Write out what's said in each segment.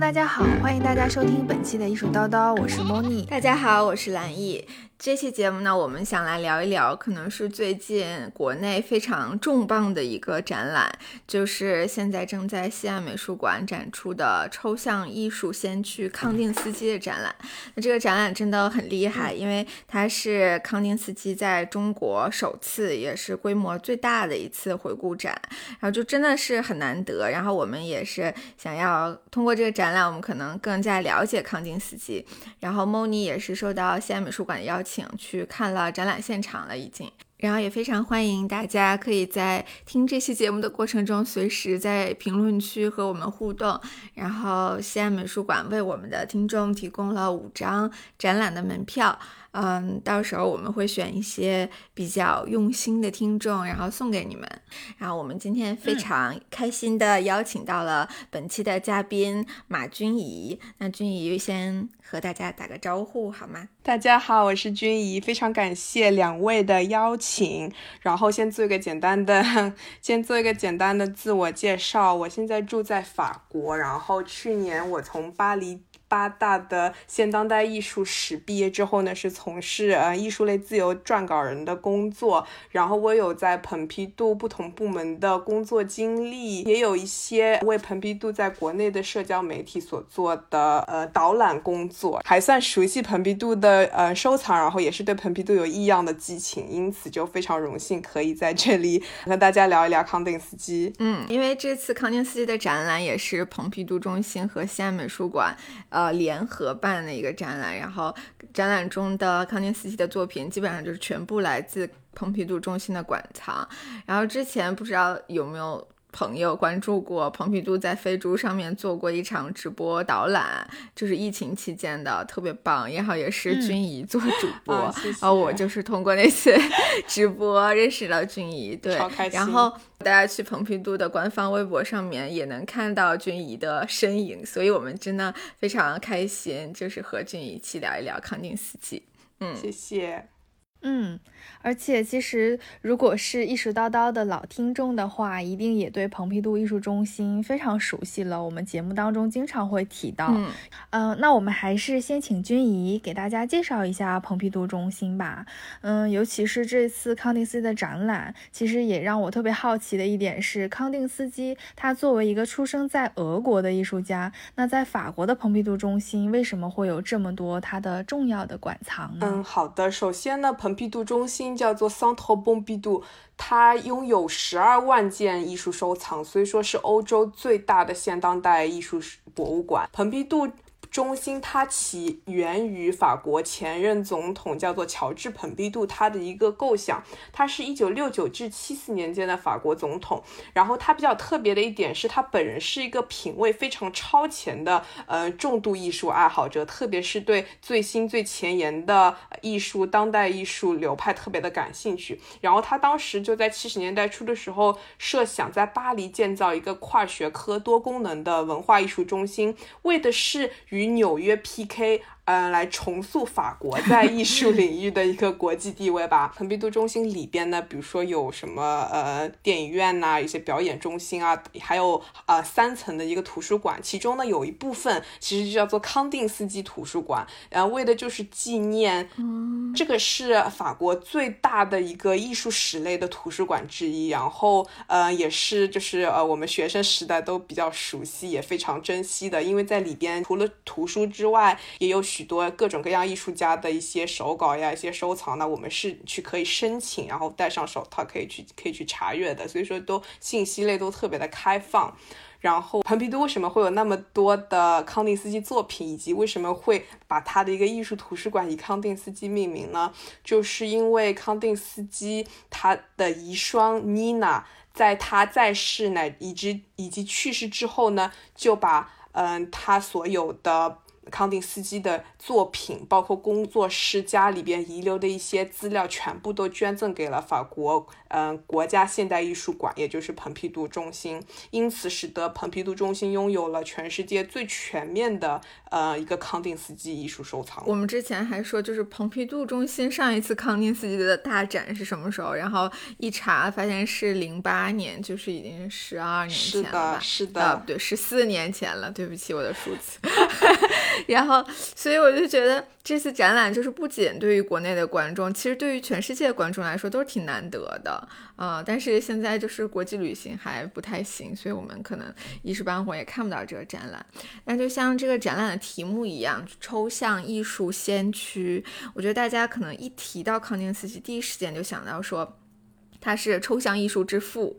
大家好，欢迎大家收听本期的艺术叨叨，我是 Moni。大家好，我是蓝易。这期节目呢，我们想来聊一聊，可能是最近国内非常重磅的一个展览，就是现在正在西安美术馆展出的抽象艺术先驱康定斯基的展览。那这个展览真的很厉害，因为它是康定斯基在中国首次，也是规模最大的一次回顾展，然后就真的是很难得。然后我们也是想要通过这个展览，我们可能更加了解康定斯基。然后 Moni 也是受到西安美术馆的邀请。请去看了展览现场了，已经，然后也非常欢迎大家可以在听这期节目的过程中，随时在评论区和我们互动。然后西安美术馆为我们的听众提供了五张展览的门票。嗯，到时候我们会选一些比较用心的听众，然后送给你们。然后我们今天非常开心的邀请到了本期的嘉宾马君怡。那君怡先和大家打个招呼好吗？大家好，我是君怡，非常感谢两位的邀请。然后先做一个简单的，先做一个简单的自我介绍。我现在住在法国，然后去年我从巴黎。八大的现当代艺术史毕业之后呢，是从事呃艺术类自由撰稿人的工作。然后我有在蓬皮杜不同部门的工作经历，也有一些为蓬皮杜在国内的社交媒体所做的呃导览工作，还算熟悉蓬皮杜的呃收藏，然后也是对蓬皮杜有异样的激情，因此就非常荣幸可以在这里和大家聊一聊康定斯基。嗯，因为这次康定斯基的展览也是蓬皮杜中心和西安美术馆呃。呃，联合办的一个展览，然后展览中的康定斯基的作品基本上就是全部来自蓬皮杜中心的馆藏。然后之前不知道有没有朋友关注过蓬皮杜在飞猪上面做过一场直播导览，就是疫情期间的，特别棒。然后也是君怡做主 播，然后我就是通过那些 直播认识了君怡，对，然后。大家去蓬皮杜的官方微博上面也能看到君怡的身影，所以我们真的非常开心，就是和君怡一起聊一聊康定四季。嗯，谢谢。嗯，而且其实如果是艺术叨叨的老听众的话，一定也对蓬皮杜艺术中心非常熟悉了。我们节目当中经常会提到。嗯，呃，那我们还是先请君怡给大家介绍一下蓬皮杜中心吧。嗯，尤其是这次康定斯基的展览，其实也让我特别好奇的一点是，康定斯基他作为一个出生在俄国的艺术家，那在法国的蓬皮杜中心为什么会有这么多他的重要的馆藏呢？嗯，好的，首先呢，蓬蓬皮杜中心叫做桑托蓬皮杜，它拥有十二万件艺术收藏，所以说是欧洲最大的现当代艺术博物馆。蓬皮杜。中心它起源于法国前任总统叫做乔治蓬皮杜，他的一个构想。他是一九六九至七四年间的法国总统。然后他比较特别的一点是他本人是一个品味非常超前的呃重度艺术爱好者，特别是对最新最前沿的艺术当代艺术流派特别的感兴趣。然后他当时就在七十年代初的时候设想在巴黎建造一个跨学科多功能的文化艺术中心，为的是与与纽约 PK。嗯，来重塑法国在艺术领域的一个国际地位吧。蓬皮杜中心里边呢，比如说有什么呃电影院呐，一些表演中心啊，还有呃三层的一个图书馆。其中呢有一部分其实就叫做康定斯基图书馆，然后，为的就是纪念。这个是法国最大的一个艺术史类的图书馆之一。然后呃也是就是呃我们学生时代都比较熟悉也非常珍惜的，因为在里边除了图书之外，也有许。许多各种各样艺术家的一些手稿呀，一些收藏呢，我们是去可以申请，然后戴上手套可以去可以去查阅的，所以说都信息类都特别的开放。然后蓬皮杜为什么会有那么多的康定斯基作品，以及为什么会把他的一个艺术图书馆以康定斯基命名呢？就是因为康定斯基他的遗孀妮娜在他在世乃以及以及去世之后呢，就把嗯他所有的。康定斯基的作品，包括工作室家里边遗留的一些资料，全部都捐赠给了法国，嗯，国家现代艺术馆，也就是蓬皮杜中心。因此，使得蓬皮杜中心拥有了全世界最全面的，呃，一个康定斯基艺术收藏。我们之前还说，就是蓬皮杜中心上一次康定斯基的大展是什么时候？然后一查发现是零八年，就是已经十二年前了吧？是的，对，十四年前了。对不起，我的数字。然后，所以我就觉得这次展览就是不仅对于国内的观众，其实对于全世界的观众来说都是挺难得的啊。但是现在就是国际旅行还不太行，所以我们可能一时半会儿也看不到这个展览。那就像这个展览的题目一样，抽象艺术先驱。我觉得大家可能一提到康定斯基，第一时间就想到说他是抽象艺术之父。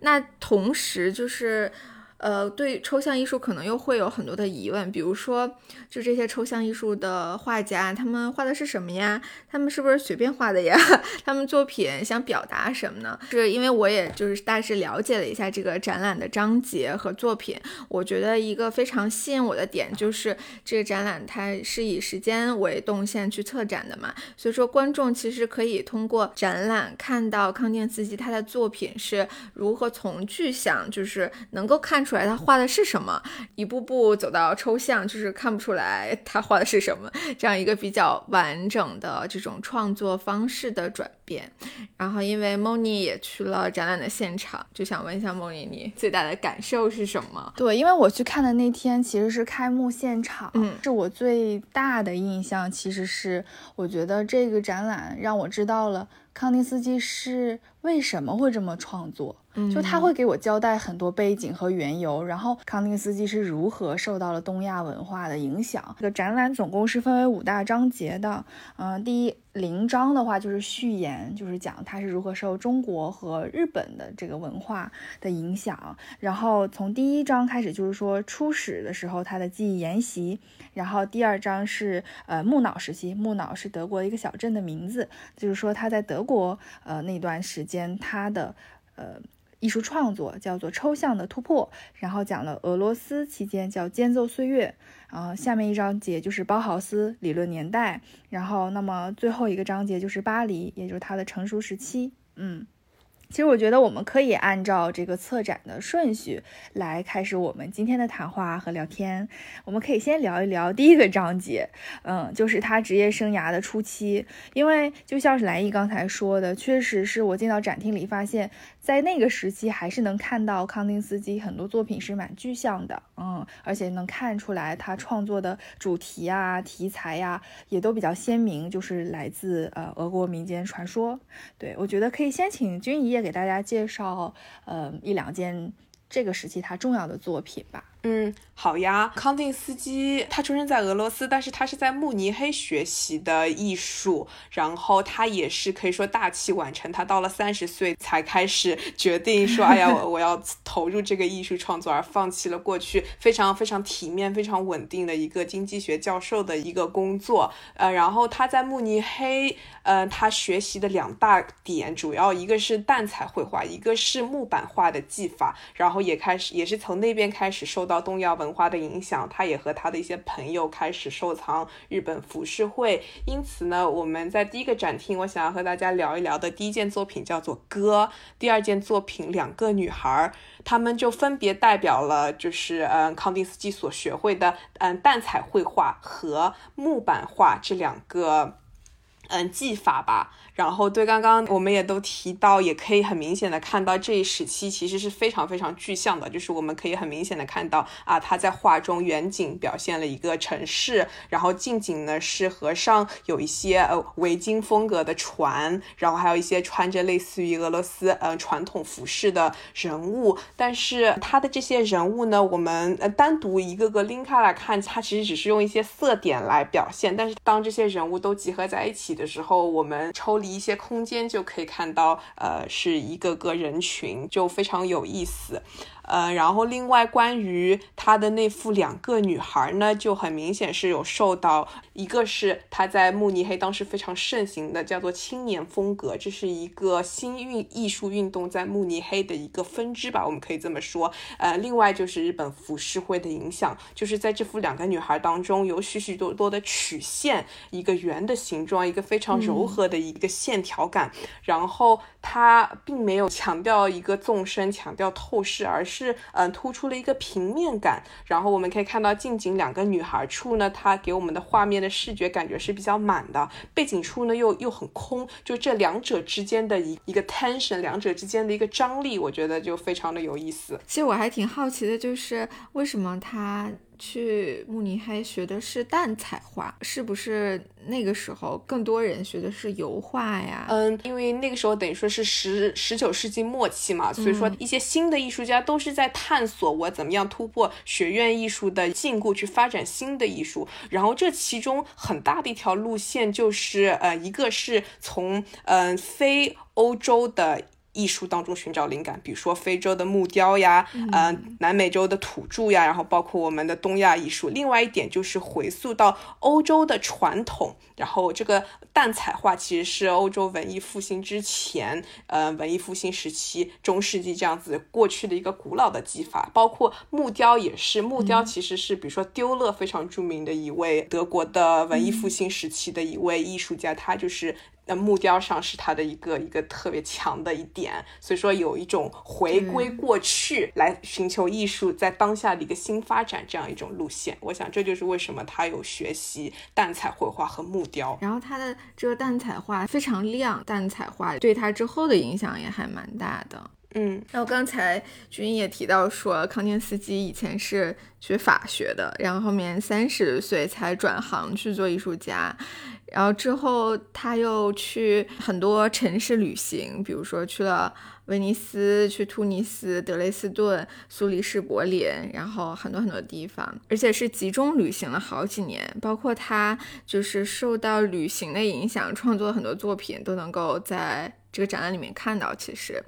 那同时就是。呃，对抽象艺术可能又会有很多的疑问，比如说，就这些抽象艺术的画家，他们画的是什么呀？他们是不是随便画的呀？他们作品想表达什么呢？是因为我也就是大致了解了一下这个展览的章节和作品，我觉得一个非常吸引我的点就是这个展览它是以时间为动线去策展的嘛，所以说观众其实可以通过展览看到康定斯基他的作品是如何从具象，就是能够看出。出来他画的是什么？一步步走到抽象，就是看不出来他画的是什么，这样一个比较完整的这种创作方式的转变。然后，因为梦妮也去了展览的现场，就想问一下梦妮，你最大的感受是什么？对，因为我去看的那天其实是开幕现场，嗯，是我最大的印象，其实是我觉得这个展览让我知道了康定斯基是为什么会这么创作。就他会给我交代很多背景和缘由，然后康定斯基是如何受到了东亚文化的影响。这个展览总共是分为五大章节的，嗯，第一零章的话就是序言，就是讲他是如何受中国和日本的这个文化的影响。然后从第一章开始就是说初始的时候他的记忆研习，然后第二章是呃木脑时期，木脑是德国一个小镇的名字，就是说他在德国呃那段时间他的呃。艺术创作叫做抽象的突破，然后讲了俄罗斯期间叫间奏岁月，然后下面一章节就是包豪斯理论年代，然后那么最后一个章节就是巴黎，也就是他的成熟时期，嗯。其实我觉得我们可以按照这个策展的顺序来开始我们今天的谈话和聊天。我们可以先聊一聊第一个章节，嗯，就是他职业生涯的初期。因为就像是莱伊刚才说的，确实是我进到展厅里发现，在那个时期还是能看到康定斯基很多作品是蛮具象的，嗯，而且能看出来他创作的主题啊、题材呀也都比较鲜明，就是来自呃俄国民间传说。对我觉得可以先请君怡也。给大家介绍，呃，一两件这个时期他重要的作品吧。嗯，好呀。康定斯基他出生在俄罗斯，但是他是在慕尼黑学习的艺术，然后他也是可以说大器晚成。他到了三十岁才开始决定说，哎呀，我我要投入这个艺术创作，而放弃了过去非常非常体面、非常稳定的一个经济学教授的一个工作。呃，然后他在慕尼黑，呃，他学习的两大点，主要一个是淡彩绘画，一个是木板画的技法，然后也开始也是从那边开始受。到东亚文化的影响，他也和他的一些朋友开始收藏日本浮世绘。因此呢，我们在第一个展厅，我想要和大家聊一聊的第一件作品叫做《歌》，第二件作品《两个女孩》，他们就分别代表了就是嗯康定斯基所学会的嗯淡彩绘画和木板画这两个嗯技法吧。然后对，刚刚我们也都提到，也可以很明显的看到这一时期其实是非常非常具象的，就是我们可以很明显的看到啊，他在画中远景表现了一个城市，然后近景呢是河上有一些呃维京风格的船，然后还有一些穿着类似于俄罗斯呃传统服饰的人物，但是他的这些人物呢，我们呃单独一个个拎开来看，他其实只是用一些色点来表现，但是当这些人物都集合在一起的时候，我们抽离。一些空间，就可以看到，呃，是一个个人群，就非常有意思。呃，然后另外关于他的那副两个女孩呢，就很明显是有受到，一个是他在慕尼黑当时非常盛行的叫做青年风格，这是一个新运艺术运动在慕尼黑的一个分支吧，我们可以这么说。呃，另外就是日本浮世绘的影响，就是在这幅两个女孩当中有许许多多的曲线，一个圆的形状，一个非常柔和的一个线条感，然后它并没有强调一个纵深，强调透视，而是。是，嗯，突出了一个平面感，然后我们可以看到近景两个女孩处呢，它给我们的画面的视觉感觉是比较满的，背景处呢又又很空，就这两者之间的一一个 tension，两者之间的一个张力，我觉得就非常的有意思。其实我还挺好奇的，就是为什么它。去慕尼黑学的是淡彩画，是不是那个时候更多人学的是油画呀？嗯，因为那个时候等于说是十十九世纪末期嘛，所以说一些新的艺术家都是在探索我怎么样突破学院艺术的禁锢，去发展新的艺术。然后这其中很大的一条路线就是，呃，一个是从嗯非欧洲的。艺术当中寻找灵感，比如说非洲的木雕呀，嗯，南美洲的土著呀，然后包括我们的东亚艺术。另外一点就是回溯到欧洲的传统，然后这个淡彩画其实是欧洲文艺复兴之前，呃，文艺复兴时期中世纪这样子过去的一个古老的技法。包括木雕也是，木雕其实是比如说丢勒非常著名的一位德国的文艺复兴时期的一位艺术家，他就是。木雕上是它的一个一个特别强的一点，所以说有一种回归过去来寻求艺术在当下的一个新发展这样一种路线。我想这就是为什么他有学习淡彩绘画和木雕。然后他的这个淡彩画非常亮，淡彩画对他之后的影响也还蛮大的。嗯，然后刚才君也提到说，康定斯基以前是学法学的，然后后面三十岁才转行去做艺术家。然后之后，他又去很多城市旅行，比如说去了威尼斯、去突尼斯、德累斯顿、苏黎世、柏林，然后很多很多地方，而且是集中旅行了好几年。包括他就是受到旅行的影响，创作很多作品都能够在这个展览里面看到。其实，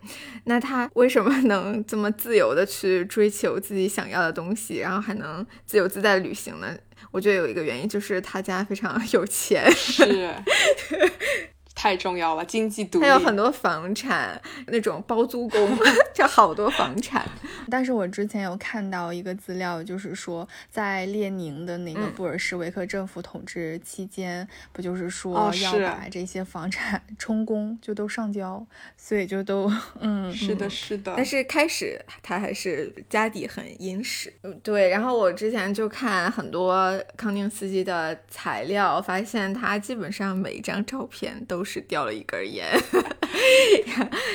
那他为什么 能这么自由的去追求自己想要的东西，然后还能自由自在旅行呢？我觉得有一个原因就是他家非常有钱，是。太重要了，经济独立。他有很多房产，那种包租公，就好多房产。但是我之前有看到一个资料，就是说在列宁的那个布尔什维克政府统治期间，不就是说要把这些房产充公，就都上交，所以就都 嗯，是的，是的。但是开始他还是家底很殷实。对，然后我之前就看很多康定斯基的材料，发现他基本上每一张照片都。是掉了一根烟，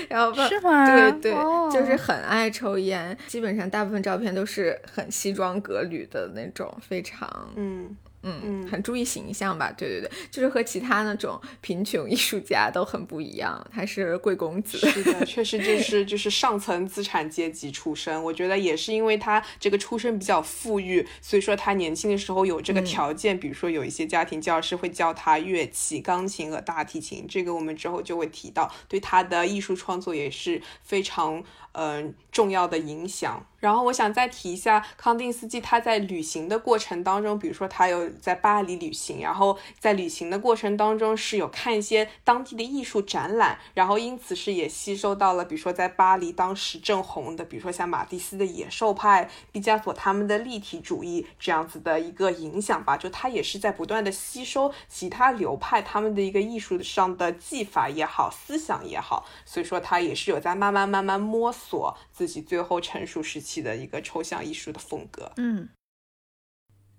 然后是吗？对对，就是很爱抽烟，基本上大部分照片都是很西装革履的那种，非常嗯。嗯，很注意形象吧？对对对，就是和其他那种贫穷艺术家都很不一样。他是贵公子，是的，确实就是就是上层资产阶级出身。我觉得也是因为他这个出身比较富裕，所以说他年轻的时候有这个条件。比如说有一些家庭教师会教他乐器，钢琴和大提琴。这个我们之后就会提到，对他的艺术创作也是非常。嗯，重要的影响。然后我想再提一下康定斯基，他在旅行的过程当中，比如说他有在巴黎旅行，然后在旅行的过程当中是有看一些当地的艺术展览，然后因此是也吸收到了，比如说在巴黎当时正红的，比如说像马蒂斯的野兽派、毕加索他们的立体主义这样子的一个影响吧。就他也是在不断的吸收其他流派他们的一个艺术上的技法也好，思想也好，所以说他也是有在慢慢慢慢摸索。所自己最后成熟时期的一个抽象艺术的风格，嗯，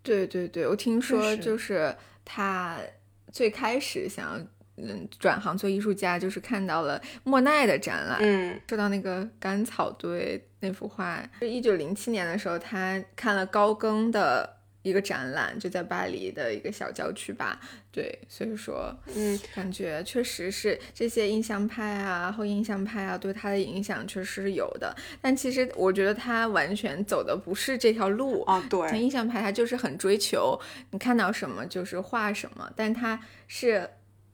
对对对，我听说就是他最开始想要嗯转行做艺术家，就是看到了莫奈的展览，嗯，说到那个甘草堆那幅画，是一九零七年的时候，他看了高更的。一个展览就在巴黎的一个小郊区吧，对，所以说，嗯，感觉确实是这些印象派啊、后印象派啊，对他的影响确实是有的。但其实我觉得他完全走的不是这条路啊，对，印象派他就是很追求你看到什么就是画什么，但他是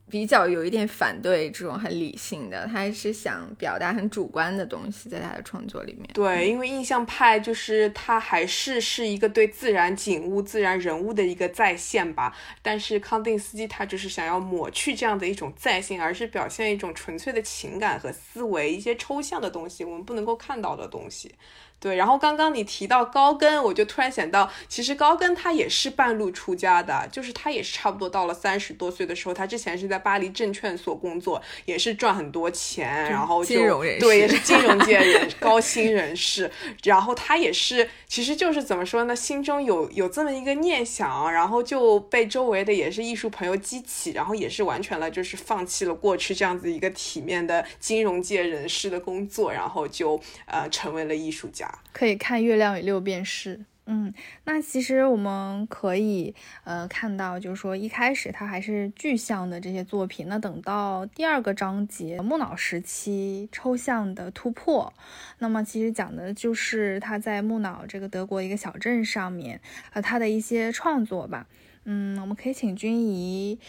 比较有一点反对这种很理性的，他是想表达很主观的东西，在他的创作里面。对，因为印象派就是他还是是一个对自然景物、自然人物的一个再现吧。但是康定斯基他就是想要抹去这样的一种再现，而是表现一种纯粹的情感和思维，一些抽象的东西，我们不能够看到的东西。对，然后刚刚你提到高更，我就突然想到，其实高更他也是半路出家的，就是他也是差不多到了三十多岁的时候，他之前是在巴黎证券所工作，也是赚很多钱，然后金融人士，对，也是金融界 人高薪人士，然后他也是，其实就是怎么说呢，心中有有这么一个念想，然后就被周围的也是艺术朋友激起，然后也是完全了，就是放弃了过去这样子一个体面的金融界人士的工作，然后就呃成为了艺术家。可以看《月亮与六便士》。嗯，那其实我们可以呃看到，就是说一开始他还是具象的这些作品，那等到第二个章节木脑时期抽象的突破，那么其实讲的就是他在木脑这个德国一个小镇上面，呃他的一些创作吧。嗯，我们可以请君怡。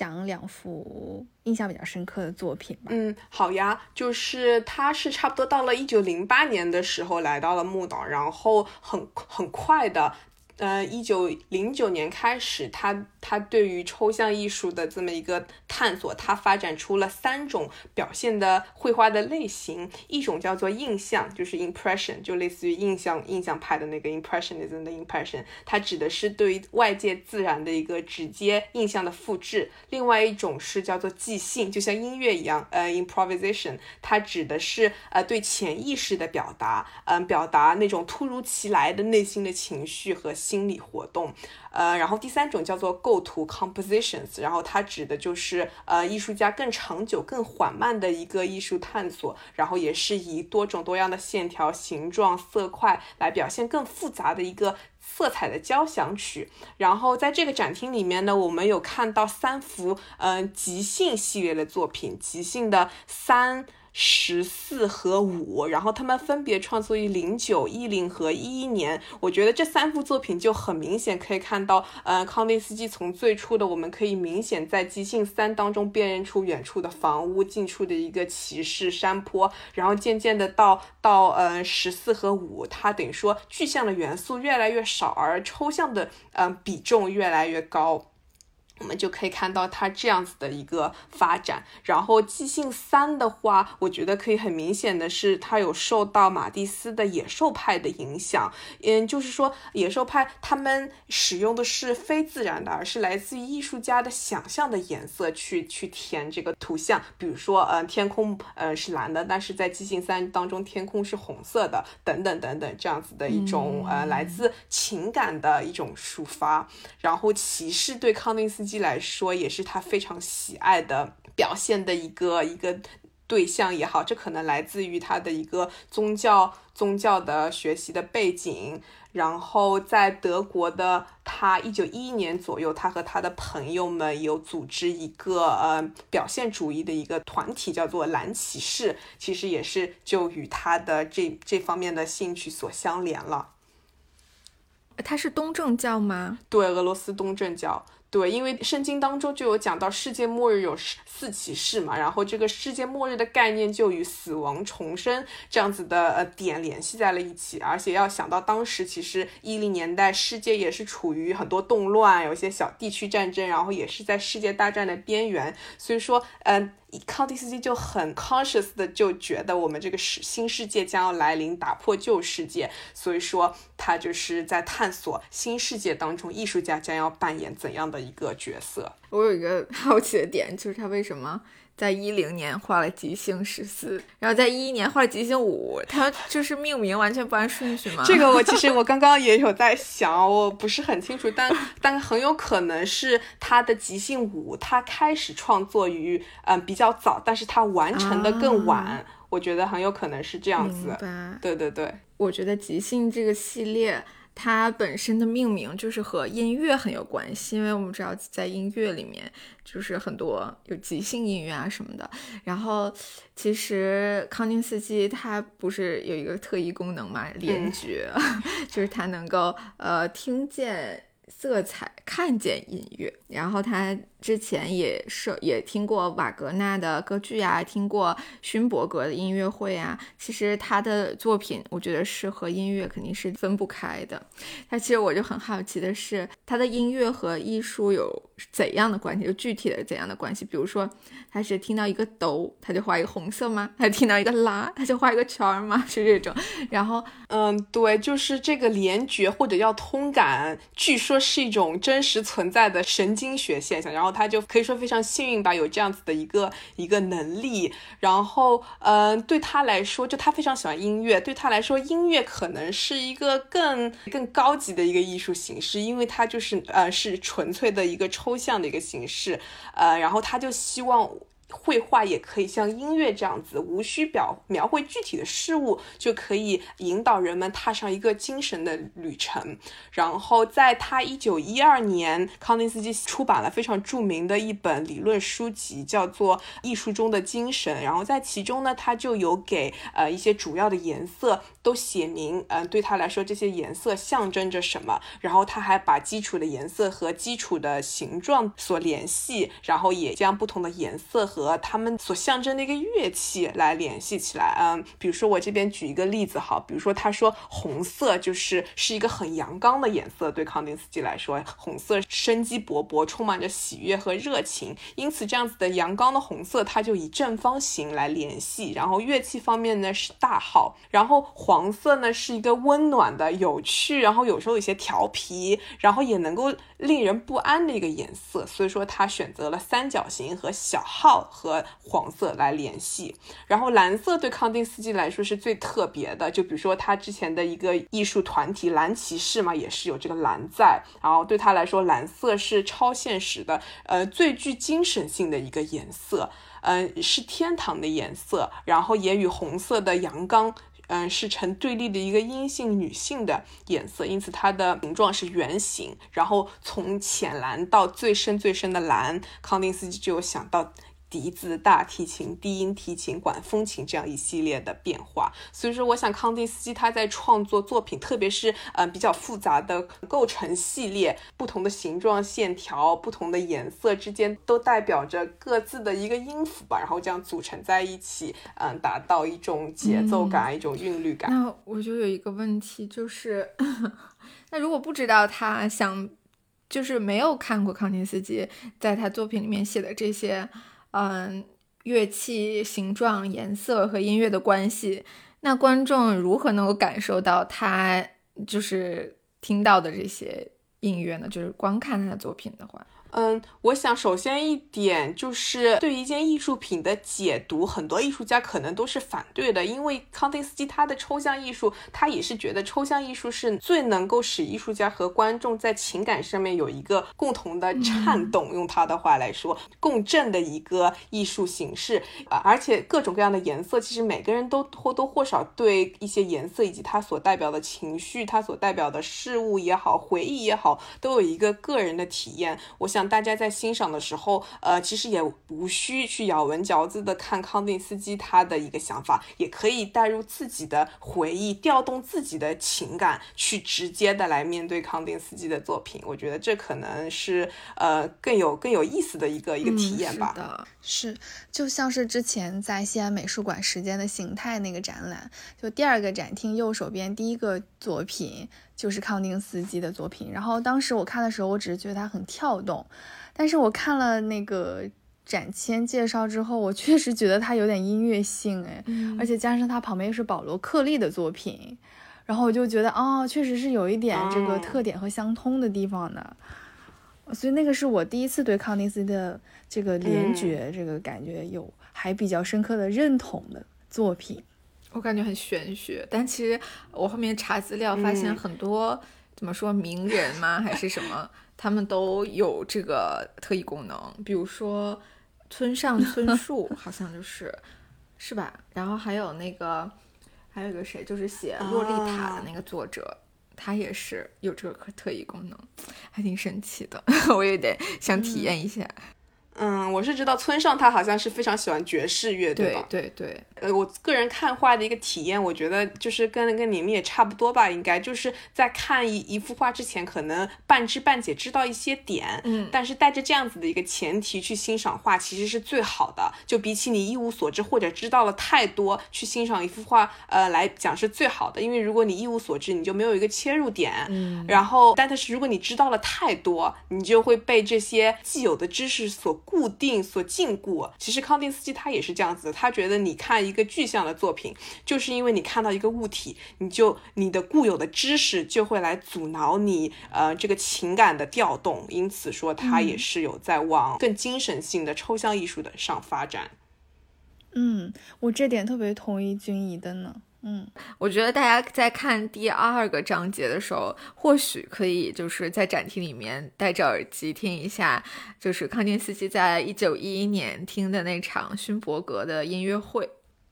讲两幅印象比较深刻的作品吧。嗯，好呀，就是他是差不多到了一九零八年的时候来到了木岛，然后很很快的。呃，一九零九年开始，他他对于抽象艺术的这么一个探索，他发展出了三种表现的绘画的类型，一种叫做印象，就是 impression，就类似于印象印象派的那个 impressionism 的 impression，它指的是对于外界自然的一个直接印象的复制；另外一种是叫做即兴，就像音乐一样，呃，improvisation，它指的是呃对潜意识的表达，嗯，表达那种突如其来的内心的情绪和。心理活动，呃，然后第三种叫做构图 （compositions），然后它指的就是呃艺术家更长久、更缓慢的一个艺术探索，然后也是以多种多样的线条、形状、色块来表现更复杂的一个色彩的交响曲。然后在这个展厅里面呢，我们有看到三幅嗯即兴系列的作品，即兴的三。十四和五，然后他们分别创作于零九、一零和一一年。我觉得这三幅作品就很明显可以看到，呃，康定斯基从最初的我们可以明显在即兴三当中辨认出远处的房屋、近处的一个骑士、山坡，然后渐渐的到到呃十四和五，它等于说具象的元素越来越少，而抽象的嗯比重越来越高。我们就可以看到它这样子的一个发展，然后即兴三的话，我觉得可以很明显的是，它有受到马蒂斯的野兽派的影响。嗯，就是说野兽派他们使用的是非自然的，而是来自于艺术家的想象的颜色去去填这个图像。比如说，呃，天空呃是蓝的，但是在即兴三当中，天空是红色的，等等等等，这样子的一种呃来自情感的一种抒发。然后骑士对康定斯基。来说也是他非常喜爱的表现的一个一个对象也好，这可能来自于他的一个宗教宗教的学习的背景。然后在德国的他一九一一年左右，他和他的朋友们有组织一个呃表现主义的一个团体，叫做蓝骑士。其实也是就与他的这这方面的兴趣所相连了。他是东正教吗？对，俄罗斯东正教。对，因为圣经当中就有讲到世界末日有四骑士嘛，然后这个世界末日的概念就与死亡重生这样子的呃点联系在了一起，而且要想到当时其实一零年代世界也是处于很多动乱，有一些小地区战争，然后也是在世界大战的边缘，所以说嗯。康迪斯基就很 conscious 的就觉得我们这个世新世界将要来临，打破旧世界，所以说他就是在探索新世界当中艺术家将要扮演怎样的一个角色。我有一个好奇的点，就是他为什么？在一零年画了即兴十四，然后在一一年画了即兴五，他就是命名完全不按顺序吗？这个我其实 我刚刚也有在想，我不是很清楚，但 但很有可能是他的即兴五，他开始创作于嗯比较早，但是他完成的更晚，我觉得很有可能是这样子。对对对，我觉得即兴这个系列。它本身的命名就是和音乐很有关系，因为我们知道在音乐里面就是很多有即兴音乐啊什么的。然后其实康定斯基他不是有一个特异功能嘛，联觉，就是他能够呃听见色彩，看见音乐。然后他之前也是也听过瓦格纳的歌剧啊，听过勋伯格的音乐会啊。其实他的作品，我觉得是和音乐肯定是分不开的。他其实我就很好奇的是，他的音乐和艺术有怎样的关系？就具体的怎样的关系？比如说，他是听到一个哆，他就画一个红色吗？他听到一个拉，他就画一个圈儿吗？是这种。然后，嗯，对，就是这个联觉或者叫通感，据说是一种真实存在的神经学现象。然后。他就可以说非常幸运吧，有这样子的一个一个能力。然后，嗯，对他来说，就他非常喜欢音乐。对他来说，音乐可能是一个更更高级的一个艺术形式，因为它就是呃是纯粹的一个抽象的一个形式。呃，然后他就希望。绘画也可以像音乐这样子，无需表描绘具体的事物，就可以引导人们踏上一个精神的旅程。然后，在他一九一二年，康定斯基出版了非常著名的一本理论书籍，叫做《艺术中的精神》。然后在其中呢，他就有给呃一些主要的颜色都写明，嗯，对他来说这些颜色象征着什么。然后他还把基础的颜色和基础的形状所联系，然后也将不同的颜色和和他们所象征的一个乐器来联系起来，嗯，比如说我这边举一个例子哈，比如说他说红色就是是一个很阳刚的颜色，对康定斯基来说，红色生机勃勃，充满着喜悦和热情，因此这样子的阳刚的红色，它就以正方形来联系。然后乐器方面呢是大号，然后黄色呢是一个温暖的、有趣，然后有时候有些调皮，然后也能够令人不安的一个颜色，所以说他选择了三角形和小号。和黄色来联系，然后蓝色对康定斯基来说是最特别的，就比如说他之前的一个艺术团体蓝骑士嘛，也是有这个蓝在，然后对他来说，蓝色是超现实的，呃，最具精神性的一个颜色，嗯，是天堂的颜色，然后也与红色的阳刚。嗯，是成对立的一个阴性女性的颜色，因此它的形状是圆形。然后从浅蓝到最深最深的蓝，康定斯基就想到。笛子、大提琴、低音提琴、管风琴这样一系列的变化，所以说，我想康定斯基他在创作作品，特别是嗯比较复杂的构成系列，不同的形状、线条、不同的颜色之间，都代表着各自的一个音符吧，然后这样组成在一起，嗯，达到一种节奏感、一种韵律感。那我就有一个问题，就是，那如果不知道他想，就是没有看过康定斯基在他作品里面写的这些。嗯，乐器形状、颜色和音乐的关系，那观众如何能够感受到他就是听到的这些音乐呢？就是光看他的作品的话。嗯，我想首先一点就是对一件艺术品的解读，很多艺术家可能都是反对的，因为康定斯基他的抽象艺术，他也是觉得抽象艺术是最能够使艺术家和观众在情感上面有一个共同的颤动，用他的话来说，共振的一个艺术形式啊，而且各种各样的颜色，其实每个人都或多或少对一些颜色以及它所代表的情绪，它所代表的事物也好，回忆也好，都有一个个人的体验。我想。大家在欣赏的时候，呃，其实也无需去咬文嚼字的看康定斯基他的一个想法，也可以带入自己的回忆，调动自己的情感，去直接的来面对康定斯基的作品。我觉得这可能是呃更有更有意思的一个一个体验吧。是的，是就像是之前在西安美术馆《时间的形态》那个展览，就第二个展厅右手边第一个作品。就是康定斯基的作品，然后当时我看的时候，我只是觉得它很跳动，但是我看了那个展签介绍之后，我确实觉得它有点音乐性，哎，而且加上它旁边是保罗克利的作品，然后我就觉得，哦，确实是有一点这个特点和相通的地方的，所以那个是我第一次对康定斯基的这个联觉这个感觉有还比较深刻的认同的作品。我感觉很玄学，但其实我后面查资料发现很多怎么说名人吗还是什么，他们都有这个特异功能，比如说村上春 树好像就是是吧？然后还有那个还有一个谁，就是写《洛丽塔》的那个作者，他也是有这个特异功能，还挺神奇的，我也得想体验一下。嗯，我是知道村上他好像是非常喜欢爵士乐，对吧？对对。呃，我个人看画的一个体验，我觉得就是跟跟你们也差不多吧，应该就是在看一一幅画之前，可能半知半解知道一些点，嗯，但是带着这样子的一个前提去欣赏画，其实是最好的。就比起你一无所知或者知道了太多去欣赏一幅画，呃，来讲是最好的。因为如果你一无所知，你就没有一个切入点，嗯，然后，但是如果你知道了太多，你就会被这些既有的知识所固定、所禁锢。其实康定斯基他也是这样子的，他觉得你看一个具象的作品，就是因为你看到一个物体，你就你的固有的知识就会来阻挠你呃这个情感的调动，因此说它也是有在往更精神性的抽象艺术的上发展。嗯，我这点特别同意君怡的呢。嗯，我觉得大家在看第二个章节的时候，或许可以就是在展厅里面戴着耳机听一下，就是康定斯基在一九一一年听的那场勋伯格的音乐会。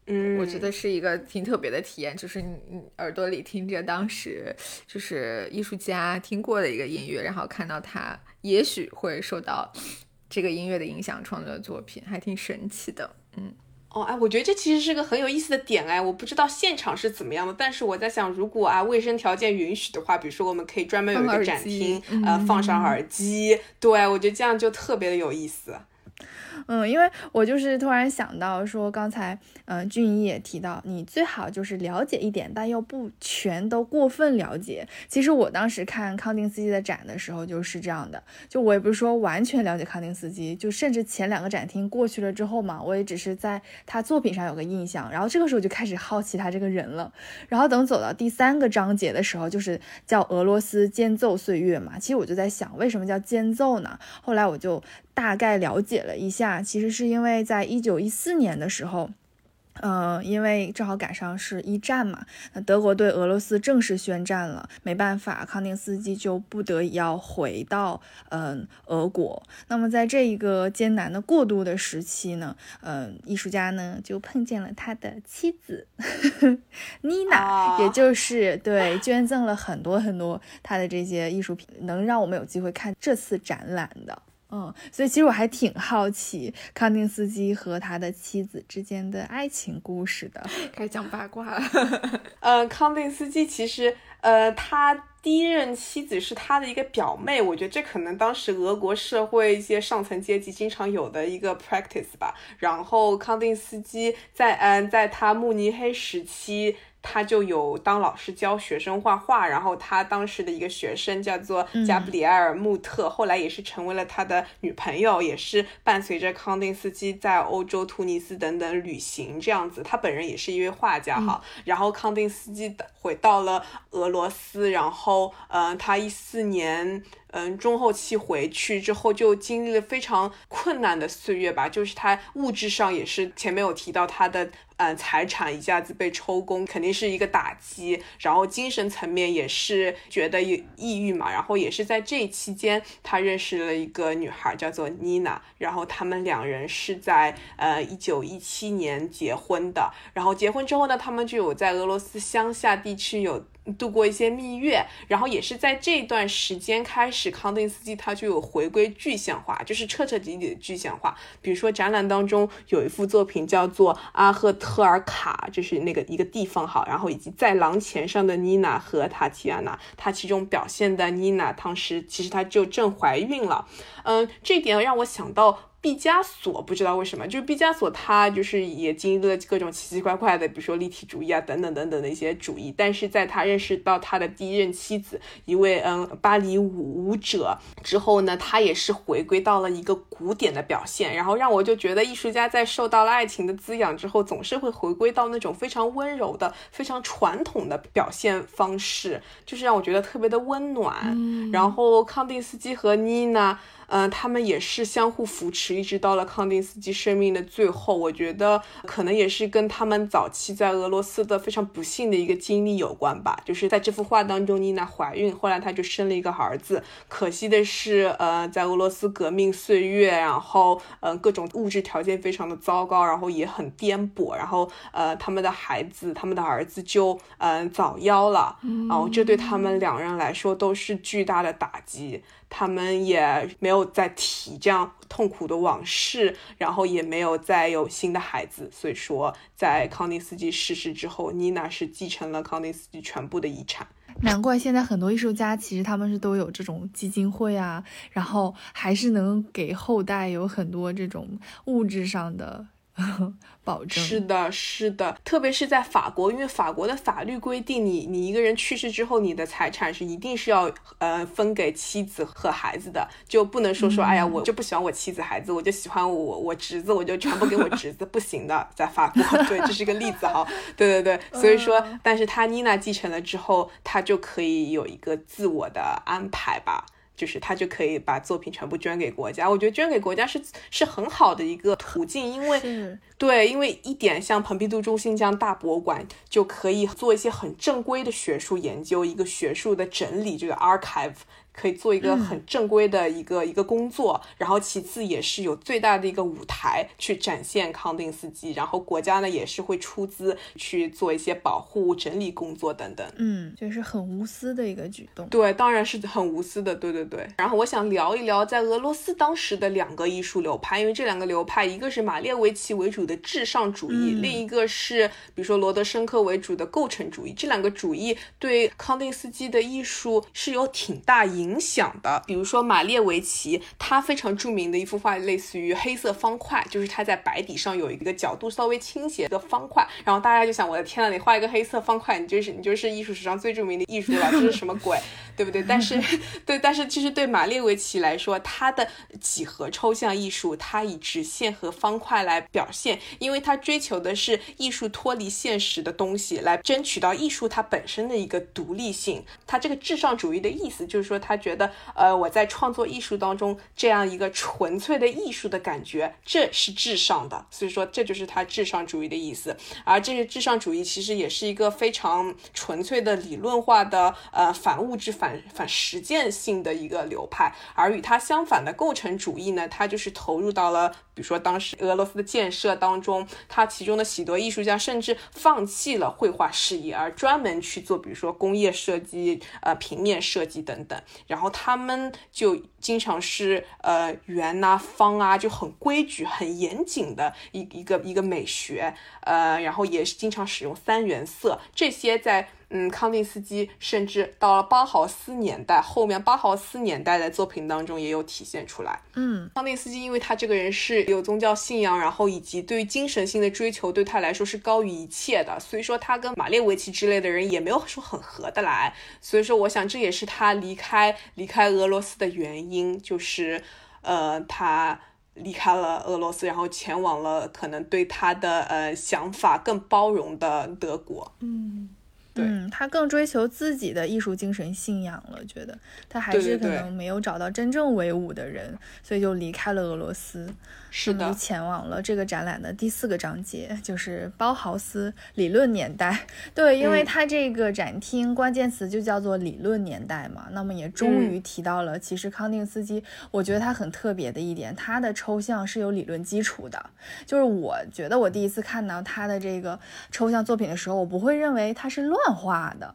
嗯，我觉得是一个挺特别的体验，就是你耳朵里听着当时就是艺术家听过的一个音乐，然后看到他也许会受到这个音乐的影响创作的作品，还挺神奇的。嗯。哦，哎，我觉得这其实是个很有意思的点，哎，我不知道现场是怎么样的，但是我在想，如果啊卫生条件允许的话，比如说我们可以专门有一个展厅，呃，放上耳机，对我觉得这样就特别的有意思。嗯，因为我就是突然想到说，刚才嗯俊逸也提到，你最好就是了解一点，但又不全都过分了解。其实我当时看康定斯基的展的时候就是这样的，就我也不是说完全了解康定斯基，就甚至前两个展厅过去了之后嘛，我也只是在他作品上有个印象，然后这个时候就开始好奇他这个人了。然后等走到第三个章节的时候，就是叫俄罗斯间奏岁月嘛，其实我就在想，为什么叫间奏呢？后来我就。大概了解了一下，其实是因为在一九一四年的时候。呃，因为正好赶上是一战嘛，那德国对俄罗斯正式宣战了，没办法，康定斯基就不得已要回到嗯俄国。那么在这一个艰难的过渡的时期呢，嗯，艺术家呢就碰见了他的妻子 妮娜，也就是对捐赠了很多很多他的这些艺术品，能让我们有机会看这次展览的。嗯，所以其实我还挺好奇康定斯基和他的妻子之间的爱情故事的。开始讲八卦了。呃，康定斯基其实，呃，他第一任妻子是他的一个表妹，我觉得这可能当时俄国社会一些上层阶级经常有的一个 practice 吧。然后康定斯基在，嗯，在他慕尼黑时期。他就有当老师教学生画画，然后他当时的一个学生叫做加布里埃尔·穆特，后来也是成为了他的女朋友，也是伴随着康定斯基在欧洲、突尼斯等等旅行这样子。他本人也是一位画家哈。然后康定斯基回到了俄罗斯，然后嗯，他一四年。嗯，中后期回去之后就经历了非常困难的岁月吧，就是他物质上也是前面有提到他的嗯财产一下子被抽空，肯定是一个打击，然后精神层面也是觉得有抑郁嘛，然后也是在这期间他认识了一个女孩叫做妮娜，然后他们两人是在呃一九一七年结婚的，然后结婚之后呢，他们就有在俄罗斯乡下地区有。度过一些蜜月，然后也是在这段时间开始，康定斯基他就有回归具象化，就是彻彻底底的具象化。比如说展览当中有一幅作品叫做《阿赫特尔卡》，就是那个一个地方好，然后以及在廊前上的妮娜和塔提亚娜，它其中表现的妮娜当时其实她就正怀孕了，嗯，这点让我想到。毕加索不知道为什么，就是毕加索他就是也经历了各种奇奇怪怪的，比如说立体主义啊等等等等的一些主义。但是在他认识到他的第一任妻子，一位嗯巴黎舞舞者之后呢，他也是回归到了一个古典的表现。然后让我就觉得艺术家在受到了爱情的滋养之后，总是会回归到那种非常温柔的、非常传统的表现方式，就是让我觉得特别的温暖。然后康定斯基和妮娜。嗯，他们也是相互扶持，一直到了康定斯基生命的最后。我觉得可能也是跟他们早期在俄罗斯的非常不幸的一个经历有关吧。就是在这幅画当中，妮娜怀孕，后来她就生了一个儿子。可惜的是，呃，在俄罗斯革命岁月，然后，嗯，各种物质条件非常的糟糕，然后也很颠簸，然后，呃，他们的孩子，他们的儿子就，嗯，早夭了。然后这对他们两人来说都是巨大的打击。他们也没有。再提这样痛苦的往事，然后也没有再有新的孩子。所以说，在康定斯基逝世之后，妮娜是继承了康定斯基全部的遗产。难怪现在很多艺术家其实他们是都有这种基金会啊，然后还是能给后代有很多这种物质上的。保证。是的，是的，特别是在法国，因为法国的法律规定，你你一个人去世之后，你的财产是一定是要呃分给妻子和孩子的，就不能说说哎呀，我就不喜欢我妻子孩子，我就喜欢我我侄子，我就全部给我侄子，不行的，在法国，对，这是个例子哈，对对对，所以说，但是他妮娜继承了之后，他就可以有一个自我的安排吧。就是他就可以把作品全部捐给国家，我觉得捐给国家是是很好的一个途径，因为对，因为一点像蓬皮杜中心这样大博物馆就可以做一些很正规的学术研究，一个学术的整理，这个 archive。可以做一个很正规的一个一个工作，然后其次也是有最大的一个舞台去展现康定斯基，然后国家呢也是会出资去做一些保护整理工作等等。嗯，就是很无私的一个举动。对，当然是很无私的。对对对。然后我想聊一聊在俄罗斯当时的两个艺术流派，因为这两个流派一个是马列维奇为主的至上主义，另一个是比如说罗德申科为主的构成主义。这两个主义对康定斯基的艺术是有挺大影。影响的，比如说马列维奇，他非常著名的一幅画，类似于黑色方块，就是他在白底上有一个角度稍微倾斜的方块，然后大家就想，我的天呐，你画一个黑色方块，你就是你就是艺术史上最著名的艺术了，这是什么鬼，对不对？但是，对，但是其实对马列维奇来说，他的几何抽象艺术，他以直线和方块来表现，因为他追求的是艺术脱离现实的东西，来争取到艺术它本身的一个独立性。他这个至上主义的意思就是说他。觉得呃，我在创作艺术当中这样一个纯粹的艺术的感觉，这是至上的。所以说，这就是他至上主义的意思。而这个至上主义其实也是一个非常纯粹的理论化的呃反物质、反反实践性的一个流派。而与它相反的构成主义呢，它就是投入到了比如说当时俄罗斯的建设当中，它其中的许多艺术家甚至放弃了绘画事业，而专门去做比如说工业设计、呃平面设计等等。然后他们就经常是呃圆啊方啊就很规矩很严谨的一一个一个美学，呃，然后也是经常使用三原色，这些在。嗯，康定斯基甚至到了巴豪斯年代，后面巴豪斯年代的作品当中也有体现出来。嗯，康定斯基因为他这个人是有宗教信仰，然后以及对于精神性的追求，对他来说是高于一切的，所以说他跟马列维奇之类的人也没有说很合得来。所以说，我想这也是他离开离开俄罗斯的原因，就是呃，他离开了俄罗斯，然后前往了可能对他的呃想法更包容的德国。嗯。嗯，他更追求自己的艺术精神信仰了，觉得他还是可能没有找到真正为伍的人，所以就离开了俄罗斯。是的，前往了这个展览的第四个章节，就是包豪斯理论年代。对，因为它这个展厅关键词就叫做理论年代嘛。那么也终于提到了，其实康定斯基，我觉得他很特别的一点，他的抽象是有理论基础的。就是我觉得我第一次看到他的这个抽象作品的时候，我不会认为他是乱画的。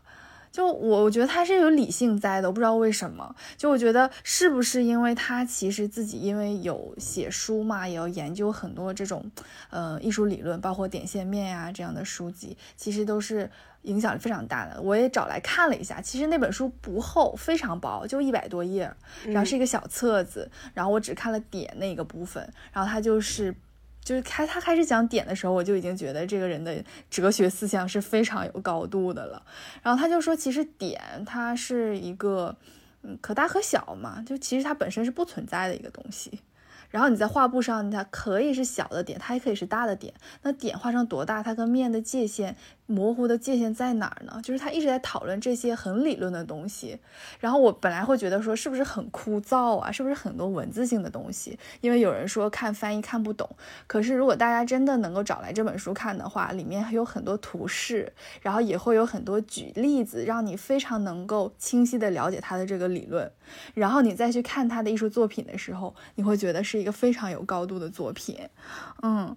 就我，我觉得他是有理性在的，我不知道为什么。就我觉得是不是因为他其实自己因为有写书嘛，也要研究很多这种，呃，艺术理论，包括点线面呀这样的书籍，其实都是影响力非常大的。我也找来看了一下，其实那本书不厚，非常薄，就一百多页，然后是一个小册子，然后我只看了点那个部分，然后它就是。就是开他开始讲点的时候，我就已经觉得这个人的哲学思想是非常有高度的了。然后他就说，其实点它是一个，嗯，可大可小嘛，就其实它本身是不存在的一个东西。然后你在画布上，它可以是小的点，它也可以是大的点。那点画成多大，它跟面的界限。模糊的界限在哪儿呢？就是他一直在讨论这些很理论的东西，然后我本来会觉得说是不是很枯燥啊？是不是很多文字性的东西？因为有人说看翻译看不懂。可是如果大家真的能够找来这本书看的话，里面还有很多图示，然后也会有很多举例子，让你非常能够清晰的了解他的这个理论。然后你再去看他的艺术作品的时候，你会觉得是一个非常有高度的作品。嗯，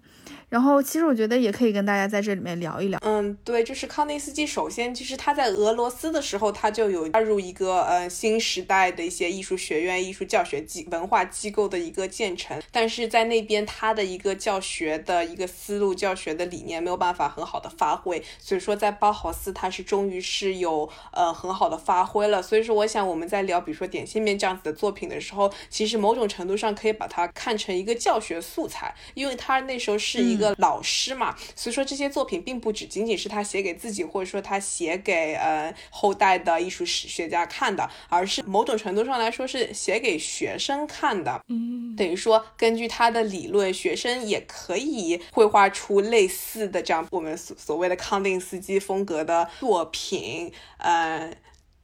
然后其实我觉得也可以跟大家在这里面聊一聊。嗯。嗯，对，就是康定斯基。首先，其实他在俄罗斯的时候，他就有加入一个呃新时代的一些艺术学院、艺术教学机文化机构的一个建成。但是在那边，他的一个教学的一个思路、教学的理念没有办法很好的发挥。所以说，在包豪斯，他是终于是有呃很好的发挥了。所以说，我想我们在聊比如说点线面这样子的作品的时候，其实某种程度上可以把它看成一个教学素材，因为他那时候是一个老师嘛。所以说，这些作品并不只仅仅是他写给自己，或者说他写给呃后代的艺术史学家看的，而是某种程度上来说是写给学生看的。嗯，等于说根据他的理论，学生也可以绘画出类似的这样我们所所谓的康定斯基风格的作品。呃，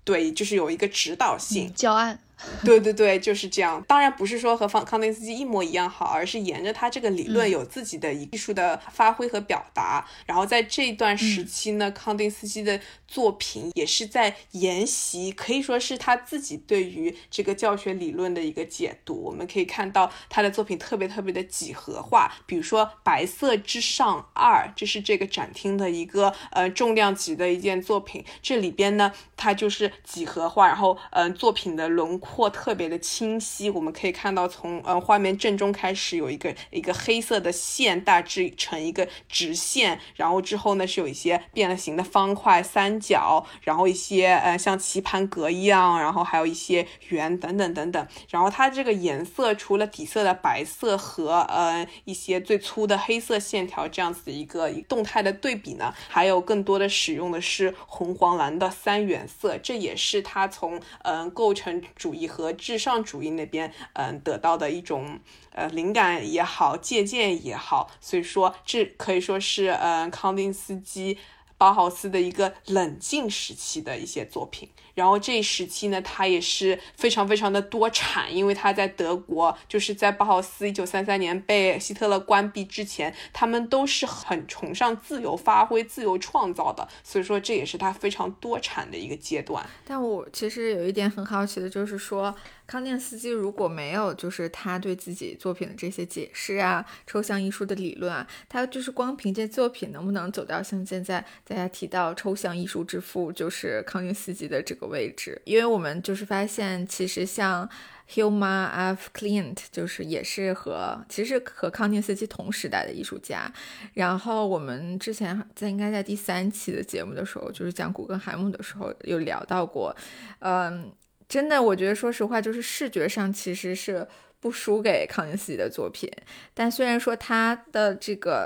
对，就是有一个指导性教案。对对对，就是这样。当然不是说和方康定斯基一模一样好，而是沿着他这个理论有自己的艺术的发挥和表达。然后在这段时期呢，康定斯基的作品也是在沿袭，可以说是他自己对于这个教学理论的一个解读。我们可以看到他的作品特别特别的几何化，比如说《白色之上二》，这是这个展厅的一个呃重量级的一件作品。这里边呢，它就是几何化，然后嗯，作品的轮廓。或特别的清晰，我们可以看到从呃画面正中开始有一个一个黑色的线，大致成一个直线，然后之后呢是有一些变了形的方块、三角，然后一些呃像棋盘格一样，然后还有一些圆等等等等。然后它这个颜色除了底色的白色和呃一些最粗的黑色线条这样子的一个动态的对比呢，还有更多的使用的是红黄蓝的三原色，这也是它从嗯构成主义。和至上主义那边，嗯，得到的一种呃灵感也好，借鉴也好，所以说这可以说是嗯康定斯基、包豪斯的一个冷静时期的一些作品。然后这一时期呢，他也是非常非常的多产，因为他在德国，就是在包豪斯一九三三年被希特勒关闭之前，他们都是很崇尚自由发挥、自由创造的，所以说这也是他非常多产的一个阶段。但我其实有一点很好奇的，就是说。康定斯基如果没有就是他对自己作品的这些解释啊，抽象艺术的理论啊，他就是光凭借作品能不能走到像现在大家提到抽象艺术之父就是康定斯基的这个个位置？因为我们就是发现，其实像 Hilma af Klint 就是也是和其实和康定斯基同时代的艺术家。然后我们之前在应该在第三期的节目的时候，就是讲古根海姆的时候有聊到过，嗯。真的，我觉得说实话，就是视觉上其实是不输给康定斯基的作品。但虽然说他的这个